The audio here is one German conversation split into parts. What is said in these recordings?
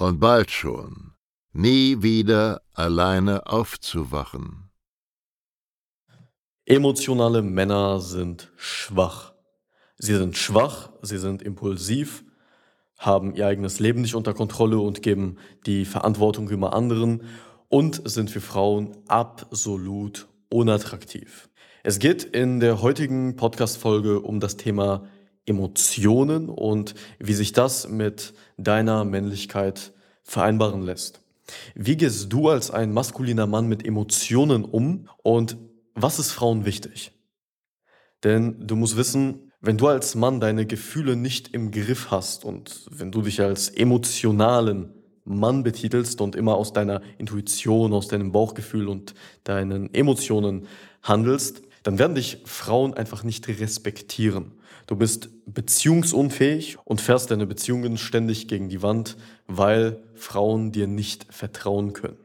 und bald schon nie wieder alleine aufzuwachen. Emotionale Männer sind schwach. Sie sind schwach, sie sind impulsiv, haben ihr eigenes Leben nicht unter Kontrolle und geben die Verantwortung über anderen und sind für Frauen absolut unattraktiv. Es geht in der heutigen Podcast-Folge um das Thema Emotionen und wie sich das mit deiner Männlichkeit vereinbaren lässt. Wie gehst du als ein maskuliner Mann mit Emotionen um und was ist Frauen wichtig? Denn du musst wissen, wenn du als Mann deine Gefühle nicht im Griff hast und wenn du dich als emotionalen Mann betitelst und immer aus deiner Intuition, aus deinem Bauchgefühl und deinen Emotionen handelst, dann werden dich Frauen einfach nicht respektieren. Du bist beziehungsunfähig und fährst deine Beziehungen ständig gegen die Wand, weil Frauen dir nicht vertrauen können.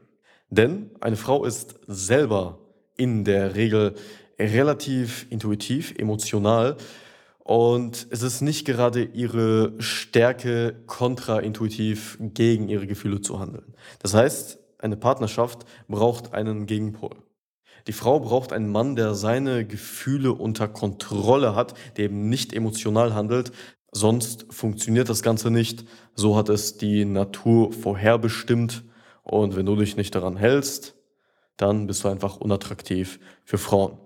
Denn eine Frau ist selber in der Regel relativ intuitiv, emotional und es ist nicht gerade ihre Stärke, kontraintuitiv gegen ihre Gefühle zu handeln. Das heißt, eine Partnerschaft braucht einen Gegenpol. Die Frau braucht einen Mann, der seine Gefühle unter Kontrolle hat, der eben nicht emotional handelt, sonst funktioniert das Ganze nicht. So hat es die Natur vorherbestimmt und wenn du dich nicht daran hältst, dann bist du einfach unattraktiv für Frauen.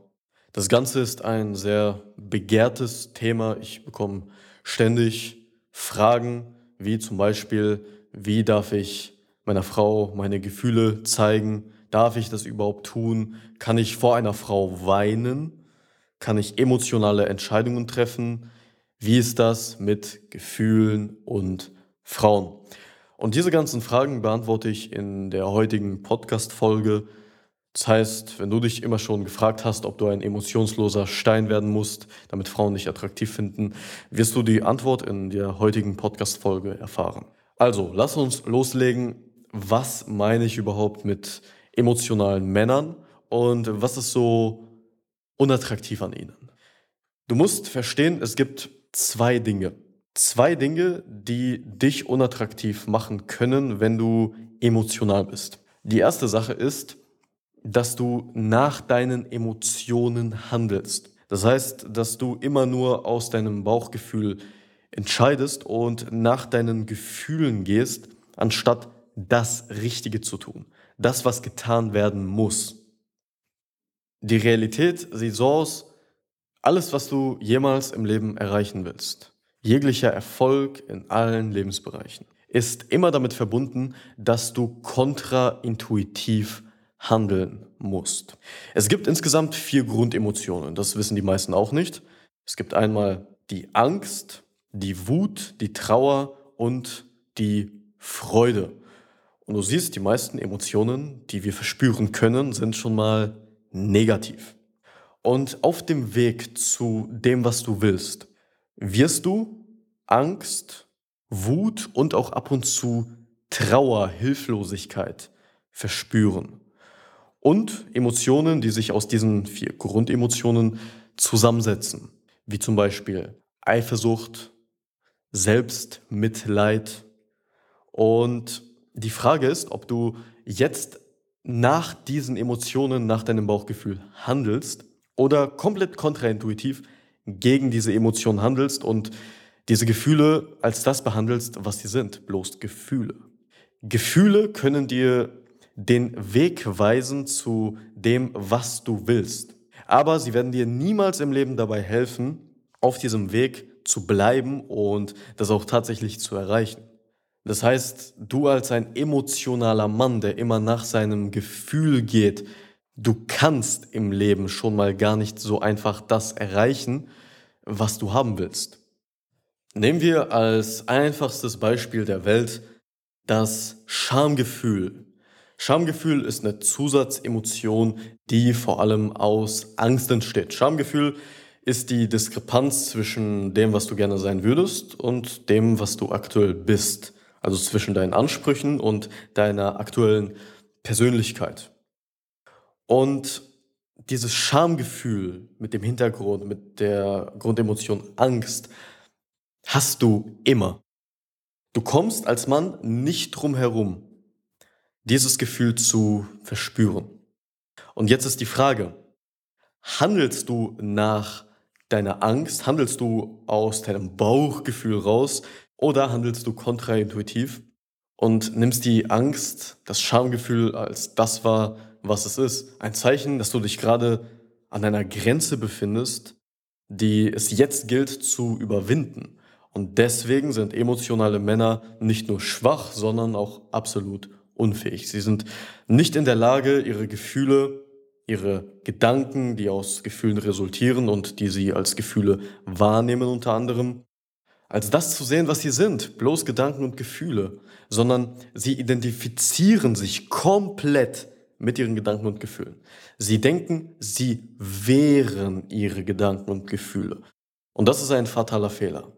Das Ganze ist ein sehr begehrtes Thema. Ich bekomme ständig Fragen, wie zum Beispiel, wie darf ich meiner Frau meine Gefühle zeigen? Darf ich das überhaupt tun? Kann ich vor einer Frau weinen? Kann ich emotionale Entscheidungen treffen? Wie ist das mit Gefühlen und Frauen? Und diese ganzen Fragen beantworte ich in der heutigen Podcast-Folge das heißt, wenn du dich immer schon gefragt hast, ob du ein emotionsloser Stein werden musst, damit Frauen dich attraktiv finden, wirst du die Antwort in der heutigen Podcast-Folge erfahren. Also, lass uns loslegen. Was meine ich überhaupt mit emotionalen Männern und was ist so unattraktiv an ihnen? Du musst verstehen, es gibt zwei Dinge. Zwei Dinge, die dich unattraktiv machen können, wenn du emotional bist. Die erste Sache ist, dass du nach deinen Emotionen handelst. Das heißt, dass du immer nur aus deinem Bauchgefühl entscheidest und nach deinen Gefühlen gehst, anstatt das Richtige zu tun. Das, was getan werden muss. Die Realität sieht so aus, alles, was du jemals im Leben erreichen willst, jeglicher Erfolg in allen Lebensbereichen, ist immer damit verbunden, dass du kontraintuitiv handeln musst. Es gibt insgesamt vier Grundemotionen, das wissen die meisten auch nicht. Es gibt einmal die Angst, die Wut, die Trauer und die Freude. Und du siehst, die meisten Emotionen, die wir verspüren können, sind schon mal negativ. Und auf dem Weg zu dem, was du willst, wirst du Angst, Wut und auch ab und zu Trauer, Hilflosigkeit verspüren und Emotionen, die sich aus diesen vier Grundemotionen zusammensetzen, wie zum Beispiel Eifersucht, Selbstmitleid. Und die Frage ist, ob du jetzt nach diesen Emotionen, nach deinem Bauchgefühl handelst oder komplett kontraintuitiv gegen diese Emotionen handelst und diese Gefühle als das behandelst, was sie sind, bloß Gefühle. Gefühle können dir den Weg weisen zu dem, was du willst. Aber sie werden dir niemals im Leben dabei helfen, auf diesem Weg zu bleiben und das auch tatsächlich zu erreichen. Das heißt, du als ein emotionaler Mann, der immer nach seinem Gefühl geht, du kannst im Leben schon mal gar nicht so einfach das erreichen, was du haben willst. Nehmen wir als einfachstes Beispiel der Welt das Schamgefühl. Schamgefühl ist eine Zusatzemotion, die vor allem aus Angst entsteht. Schamgefühl ist die Diskrepanz zwischen dem, was du gerne sein würdest und dem, was du aktuell bist. Also zwischen deinen Ansprüchen und deiner aktuellen Persönlichkeit. Und dieses Schamgefühl mit dem Hintergrund, mit der Grundemotion Angst, hast du immer. Du kommst als Mann nicht drum herum, dieses Gefühl zu verspüren. Und jetzt ist die Frage, handelst du nach deiner Angst, handelst du aus deinem Bauchgefühl raus oder handelst du kontraintuitiv und nimmst die Angst, das Schamgefühl als das wahr, was es ist. Ein Zeichen, dass du dich gerade an einer Grenze befindest, die es jetzt gilt zu überwinden. Und deswegen sind emotionale Männer nicht nur schwach, sondern auch absolut unfähig. Sie sind nicht in der Lage, ihre Gefühle, ihre Gedanken, die aus Gefühlen resultieren und die sie als Gefühle wahrnehmen unter anderem, als das zu sehen, was sie sind, bloß Gedanken und Gefühle, sondern sie identifizieren sich komplett mit ihren Gedanken und Gefühlen. Sie denken, sie wären ihre Gedanken und Gefühle. Und das ist ein fataler Fehler.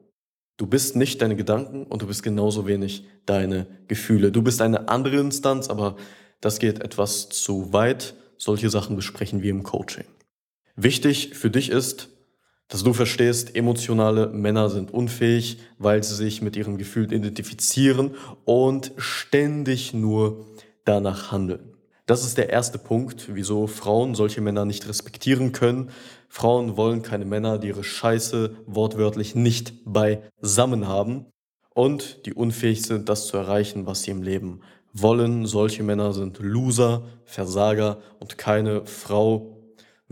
Du bist nicht deine Gedanken und du bist genauso wenig deine Gefühle. Du bist eine andere Instanz, aber das geht etwas zu weit. Solche Sachen besprechen wir im Coaching. Wichtig für dich ist, dass du verstehst, emotionale Männer sind unfähig, weil sie sich mit ihren Gefühlen identifizieren und ständig nur danach handeln. Das ist der erste Punkt, wieso Frauen solche Männer nicht respektieren können. Frauen wollen keine Männer, die ihre Scheiße wortwörtlich nicht beisammen haben und die unfähig sind, das zu erreichen, was sie im Leben wollen. Solche Männer sind Loser, Versager und keine Frau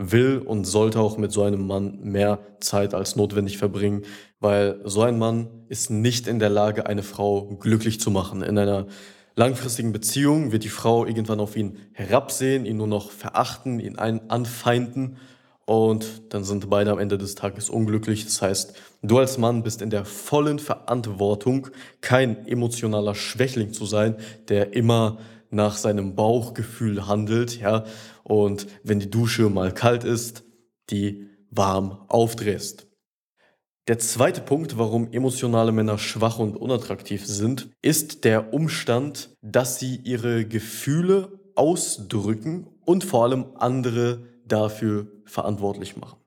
will und sollte auch mit so einem Mann mehr Zeit als notwendig verbringen, weil so ein Mann ist nicht in der Lage, eine Frau glücklich zu machen. In einer langfristigen Beziehung wird die Frau irgendwann auf ihn herabsehen, ihn nur noch verachten, ihn anfeinden und dann sind beide am Ende des Tages unglücklich. Das heißt, du als Mann bist in der vollen Verantwortung, kein emotionaler Schwächling zu sein, der immer nach seinem Bauchgefühl handelt, ja, und wenn die Dusche mal kalt ist, die warm aufdrehst. Der zweite Punkt, warum emotionale Männer schwach und unattraktiv sind, ist der Umstand, dass sie ihre Gefühle ausdrücken und vor allem andere dafür verantwortlich machen.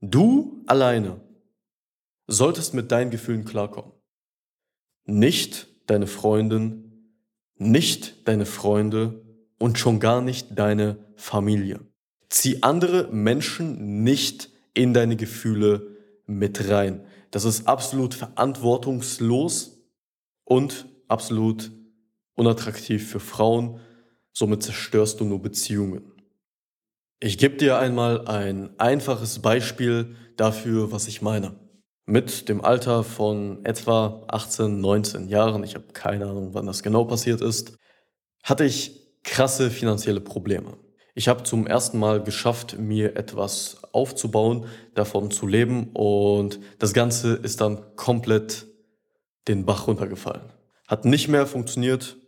Du alleine solltest mit deinen Gefühlen klarkommen. Nicht deine Freundin, nicht deine Freunde und schon gar nicht deine Familie. Zieh andere Menschen nicht in deine Gefühle mit rein. Das ist absolut verantwortungslos und absolut unattraktiv für Frauen. Somit zerstörst du nur Beziehungen. Ich gebe dir einmal ein einfaches Beispiel dafür, was ich meine. Mit dem Alter von etwa 18, 19 Jahren, ich habe keine Ahnung, wann das genau passiert ist, hatte ich krasse finanzielle Probleme. Ich habe zum ersten Mal geschafft, mir etwas aufzubauen, davon zu leben und das Ganze ist dann komplett den Bach runtergefallen. Hat nicht mehr funktioniert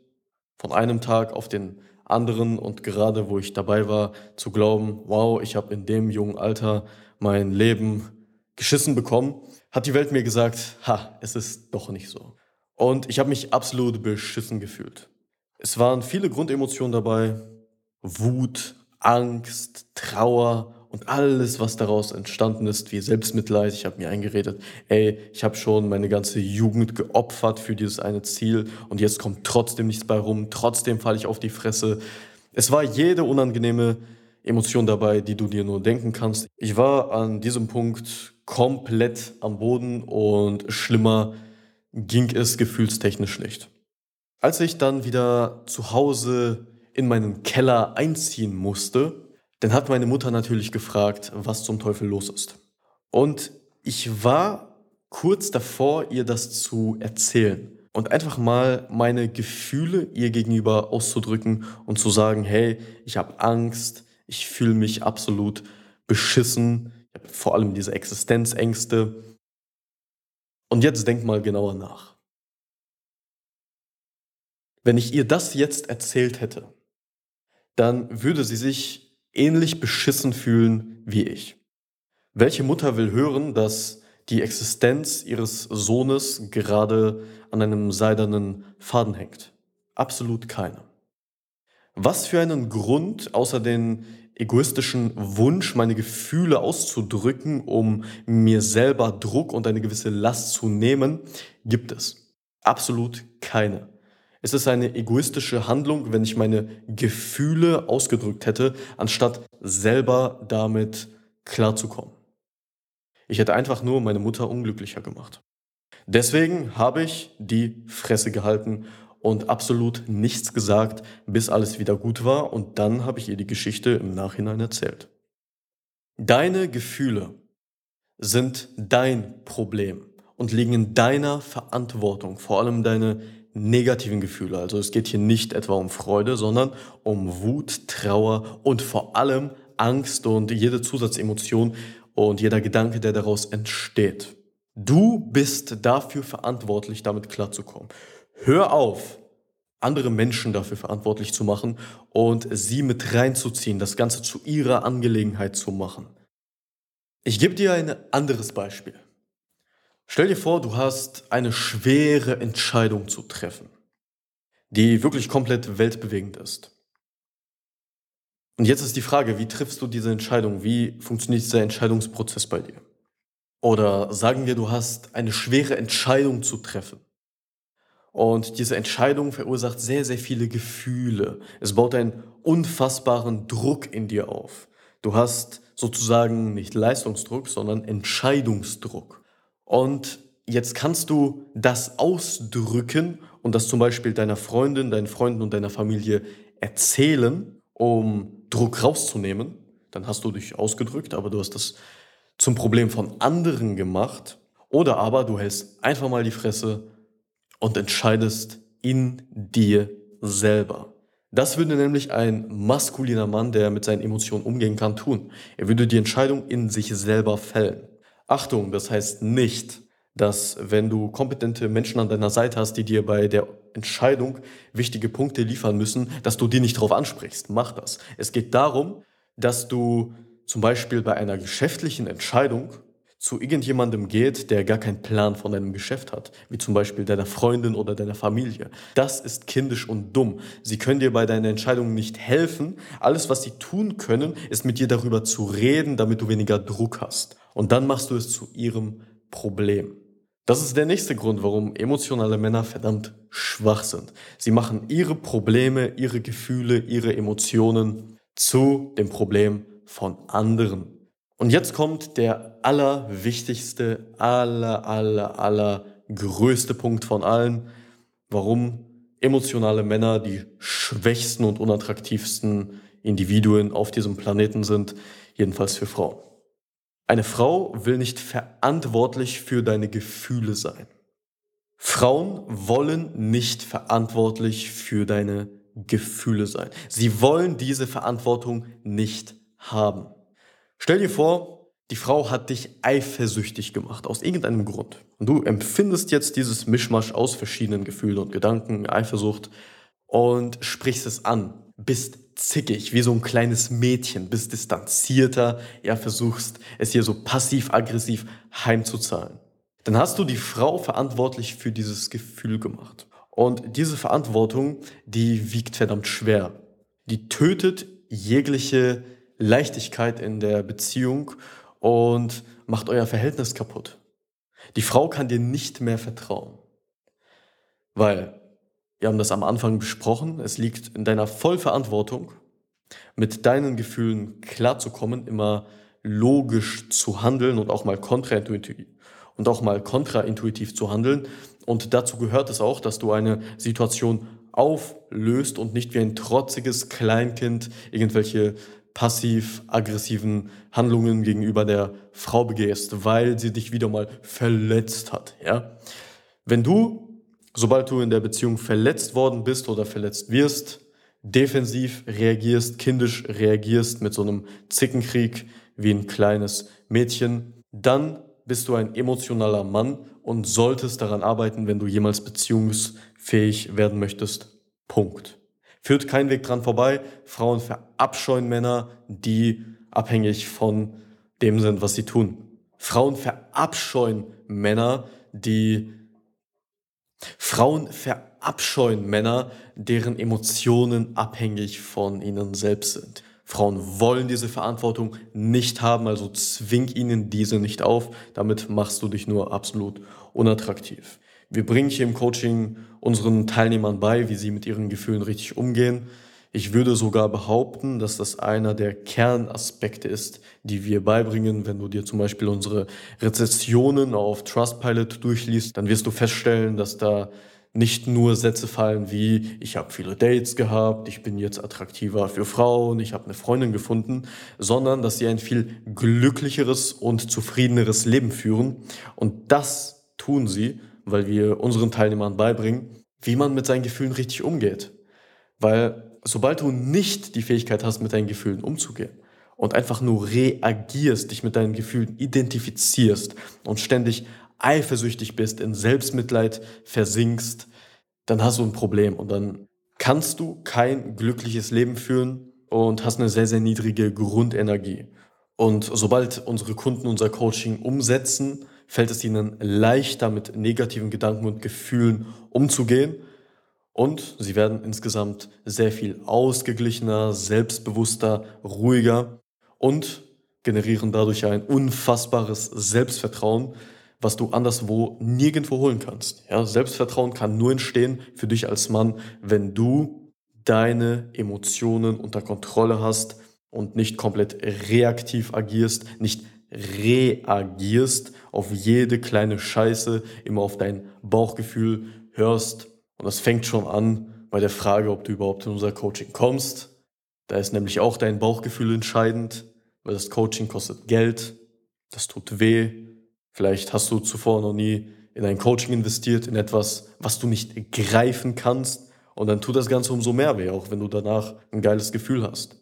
von einem Tag auf den anderen und gerade wo ich dabei war, zu glauben, wow, ich habe in dem jungen Alter mein Leben geschissen bekommen, hat die Welt mir gesagt, ha, es ist doch nicht so. Und ich habe mich absolut beschissen gefühlt. Es waren viele Grundemotionen dabei, Wut, Angst, Trauer und alles, was daraus entstanden ist, wie Selbstmitleid. Ich habe mir eingeredet, ey, ich habe schon meine ganze Jugend geopfert für dieses eine Ziel und jetzt kommt trotzdem nichts bei rum, trotzdem falle ich auf die Fresse. Es war jede unangenehme Emotion dabei, die du dir nur denken kannst. Ich war an diesem Punkt komplett am Boden und schlimmer ging es gefühlstechnisch nicht. Als ich dann wieder zu Hause in meinen Keller einziehen musste, dann hat meine Mutter natürlich gefragt, was zum Teufel los ist. Und ich war kurz davor, ihr das zu erzählen und einfach mal meine Gefühle ihr gegenüber auszudrücken und zu sagen, hey, ich habe Angst, ich fühle mich absolut beschissen, vor allem diese Existenzängste. Und jetzt denk mal genauer nach. Wenn ich ihr das jetzt erzählt hätte, dann würde sie sich ähnlich beschissen fühlen wie ich. Welche Mutter will hören, dass die Existenz ihres Sohnes gerade an einem seidenen Faden hängt? Absolut keine. Was für einen Grund, außer den egoistischen Wunsch, meine Gefühle auszudrücken, um mir selber Druck und eine gewisse Last zu nehmen, gibt es? Absolut keine. Es ist eine egoistische Handlung, wenn ich meine Gefühle ausgedrückt hätte, anstatt selber damit klarzukommen. Ich hätte einfach nur meine Mutter unglücklicher gemacht. Deswegen habe ich die Fresse gehalten und absolut nichts gesagt, bis alles wieder gut war und dann habe ich ihr die Geschichte im Nachhinein erzählt. Deine Gefühle sind dein Problem und liegen in deiner Verantwortung, vor allem deine negativen Gefühle. Also es geht hier nicht etwa um Freude, sondern um Wut, Trauer und vor allem Angst und jede Zusatzemotion und jeder Gedanke, der daraus entsteht. Du bist dafür verantwortlich, damit klarzukommen. Hör auf, andere Menschen dafür verantwortlich zu machen und sie mit reinzuziehen, das Ganze zu ihrer Angelegenheit zu machen. Ich gebe dir ein anderes Beispiel. Stell dir vor, du hast eine schwere Entscheidung zu treffen, die wirklich komplett weltbewegend ist. Und jetzt ist die Frage, wie triffst du diese Entscheidung? Wie funktioniert dieser Entscheidungsprozess bei dir? Oder sagen wir, du hast eine schwere Entscheidung zu treffen. Und diese Entscheidung verursacht sehr, sehr viele Gefühle. Es baut einen unfassbaren Druck in dir auf. Du hast sozusagen nicht Leistungsdruck, sondern Entscheidungsdruck. Und jetzt kannst du das ausdrücken und das zum Beispiel deiner Freundin, deinen Freunden und deiner Familie erzählen, um Druck rauszunehmen. Dann hast du dich ausgedrückt, aber du hast das zum Problem von anderen gemacht. Oder aber du hältst einfach mal die Fresse und entscheidest in dir selber. Das würde nämlich ein maskuliner Mann, der mit seinen Emotionen umgehen kann, tun. Er würde die Entscheidung in sich selber fällen. Achtung, das heißt nicht, dass wenn du kompetente Menschen an deiner Seite hast, die dir bei der Entscheidung wichtige Punkte liefern müssen, dass du die nicht darauf ansprichst. Mach das. Es geht darum, dass du zum Beispiel bei einer geschäftlichen Entscheidung zu irgendjemandem geht, der gar keinen Plan von deinem Geschäft hat, wie zum Beispiel deiner Freundin oder deiner Familie. Das ist kindisch und dumm. Sie können dir bei deiner Entscheidung nicht helfen. Alles, was sie tun können, ist mit dir darüber zu reden, damit du weniger Druck hast. Und dann machst du es zu ihrem Problem. Das ist der nächste Grund, warum emotionale Männer verdammt schwach sind. Sie machen ihre Probleme, ihre Gefühle, ihre Emotionen zu dem Problem von anderen. Und jetzt kommt der allerwichtigste, aller, aller, aller größte Punkt von allen, warum emotionale Männer die schwächsten und unattraktivsten Individuen auf diesem Planeten sind, jedenfalls für Frauen. Eine Frau will nicht verantwortlich für deine Gefühle sein. Frauen wollen nicht verantwortlich für deine Gefühle sein. Sie wollen diese Verantwortung nicht haben. Stell dir vor, die Frau hat dich eifersüchtig gemacht, aus irgendeinem Grund. Und du empfindest jetzt dieses Mischmasch aus verschiedenen Gefühlen und Gedanken, Eifersucht, und sprichst es an, bist zickig, wie so ein kleines Mädchen, bist distanzierter, ja, versuchst es hier so passiv-aggressiv heimzuzahlen. Dann hast du die Frau verantwortlich für dieses Gefühl gemacht. Und diese Verantwortung, die wiegt verdammt schwer. Die tötet jegliche Leichtigkeit in der Beziehung und macht euer Verhältnis kaputt. Die Frau kann dir nicht mehr vertrauen. Weil wir haben das am Anfang besprochen. Es liegt in deiner Vollverantwortung, mit deinen Gefühlen klarzukommen, immer logisch zu handeln und auch mal kontraintuitiv und auch mal kontraintuitiv zu handeln Und dazu gehört es auch, dass du eine Situation auflöst und nicht wie ein trotziges Kleinkind irgendwelche passiv-aggressiven Handlungen gegenüber der Frau begehst, weil sie dich wieder mal verletzt hat. Ja? Wenn du, sobald du in der Beziehung verletzt worden bist oder verletzt wirst, defensiv reagierst, kindisch reagierst mit so einem Zickenkrieg wie ein kleines Mädchen, dann bist du ein emotionaler Mann und solltest daran arbeiten, wenn du jemals beziehungsfähig werden möchtest. Punkt. Führt kein Weg dran vorbei. Frauen verabscheuen Männer, die abhängig von dem sind, was sie tun. Frauen verabscheuen Männer, die Frauen verabscheuen Männer, deren Emotionen abhängig von ihnen selbst sind. Frauen wollen diese Verantwortung nicht haben, also zwing ihnen diese nicht auf. Damit machst du dich nur absolut unattraktiv. Wir bringen hier im Coaching unseren Teilnehmern bei, wie sie mit ihren Gefühlen richtig umgehen. Ich würde sogar behaupten, dass das einer der Kernaspekte ist, die wir beibringen. Wenn du dir zum Beispiel unsere Rezessionen auf Trustpilot durchliest, dann wirst du feststellen, dass da nicht nur Sätze fallen wie ich habe viele Dates gehabt, ich bin jetzt attraktiver für Frauen, ich habe eine Freundin gefunden, sondern dass sie ein viel glücklicheres und zufriedeneres Leben führen. Und das tun sie, weil wir unseren Teilnehmern beibringen, wie man mit seinen Gefühlen richtig umgeht. Weil sobald du nicht die Fähigkeit hast, mit deinen Gefühlen umzugehen und einfach nur reagierst, dich mit deinen Gefühlen identifizierst und ständig eifersüchtig bist, in Selbstmitleid versinkst, dann hast du ein Problem und dann kannst du kein glückliches Leben führen und hast eine sehr, sehr niedrige Grundenergie. Und sobald unsere Kunden unser Coaching umsetzen, fällt es ihnen leichter, mit negativen Gedanken und Gefühlen umzugehen. Und sie werden insgesamt sehr viel ausgeglichener, selbstbewusster, ruhiger und generieren dadurch ein unfassbares Selbstvertrauen, was du anderswo nirgendwo holen kannst. Ja, Selbstvertrauen kann nur entstehen für dich als Mann, wenn du deine Emotionen unter Kontrolle hast und nicht komplett reaktiv agierst, nicht reagierst auf jede kleine Scheiße, immer auf dein Bauchgefühl hörst. Und das fängt schon an bei der Frage, ob du überhaupt in unser Coaching kommst. Da ist nämlich auch dein Bauchgefühl entscheidend, weil das Coaching kostet Geld, das tut weh, Vielleicht hast du zuvor noch nie in ein Coaching investiert, in etwas, was du nicht greifen kannst. Und dann tut das Ganze umso mehr weh, auch wenn du danach ein geiles Gefühl hast.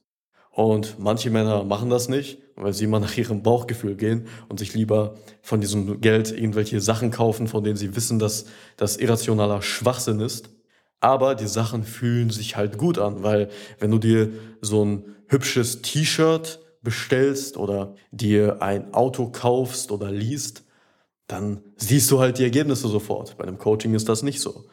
Und manche Männer machen das nicht, weil sie immer nach ihrem Bauchgefühl gehen und sich lieber von diesem Geld irgendwelche Sachen kaufen, von denen sie wissen, dass das irrationaler Schwachsinn ist. Aber die Sachen fühlen sich halt gut an, weil wenn du dir so ein hübsches T-Shirt bestellst oder dir ein Auto kaufst oder liest, dann siehst du halt die Ergebnisse sofort. Bei einem Coaching ist das nicht so.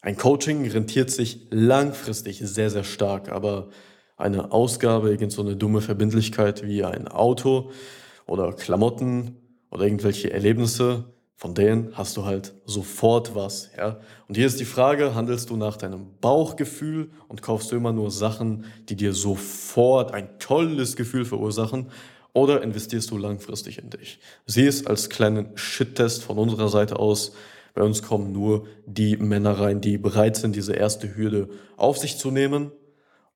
Ein Coaching rentiert sich langfristig sehr, sehr stark, aber eine Ausgabe, irgend so eine dumme Verbindlichkeit wie ein Auto oder Klamotten oder irgendwelche Erlebnisse, von denen hast du halt sofort was. Ja? Und hier ist die Frage, handelst du nach deinem Bauchgefühl und kaufst du immer nur Sachen, die dir sofort ein tolles Gefühl verursachen oder investierst du langfristig in dich? Sieh es als kleinen Shit-Test von unserer Seite aus. Bei uns kommen nur die Männer rein, die bereit sind, diese erste Hürde auf sich zu nehmen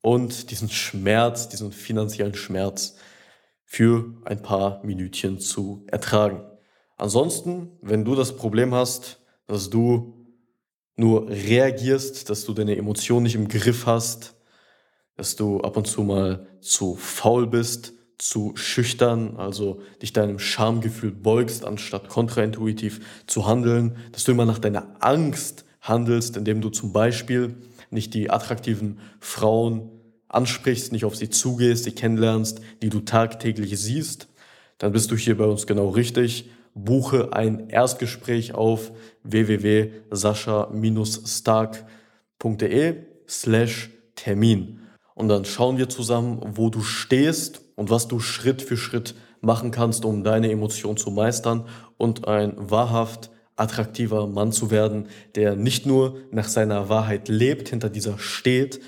und diesen Schmerz, diesen finanziellen Schmerz für ein paar Minütchen zu ertragen. Ansonsten, wenn du das Problem hast, dass du nur reagierst, dass du deine Emotionen nicht im Griff hast, dass du ab und zu mal zu faul bist, zu schüchtern, also dich deinem Schamgefühl beugst, anstatt kontraintuitiv zu handeln, dass du immer nach deiner Angst handelst, indem du zum Beispiel nicht die attraktiven Frauen ansprichst, nicht auf sie zugehst, sie kennenlernst, die du tagtäglich siehst, dann bist du hier bei uns genau richtig. Buche ein Erstgespräch auf www.sascha-stark.de slash Termin. Und dann schauen wir zusammen, wo du stehst und was du Schritt für Schritt machen kannst, um deine Emotionen zu meistern und ein wahrhaft attraktiver Mann zu werden, der nicht nur nach seiner Wahrheit lebt, hinter dieser steht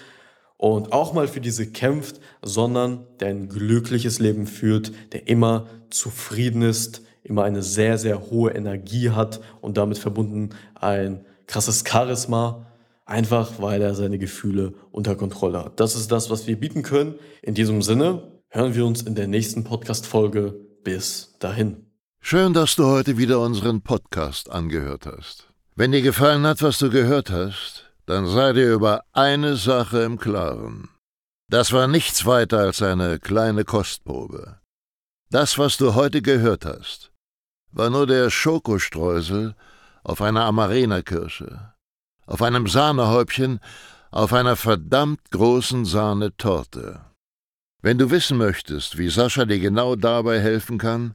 und auch mal für diese kämpft, sondern der ein glückliches Leben führt, der immer zufrieden ist, immer eine sehr, sehr hohe Energie hat und damit verbunden ein krasses Charisma, einfach weil er seine Gefühle unter Kontrolle hat. Das ist das, was wir bieten können. In diesem Sinne hören wir uns in der nächsten Podcast-Folge. Bis dahin. Schön, dass du heute wieder unseren Podcast angehört hast. Wenn dir gefallen hat, was du gehört hast, dann sei dir über eine Sache im Klaren. Das war nichts weiter als eine kleine Kostprobe. Das, was du heute gehört hast, war nur der Schokostreusel auf einer Amarena-Kirsche, auf einem Sahnehäubchen, auf einer verdammt großen Sahnetorte. Wenn du wissen möchtest, wie Sascha dir genau dabei helfen kann,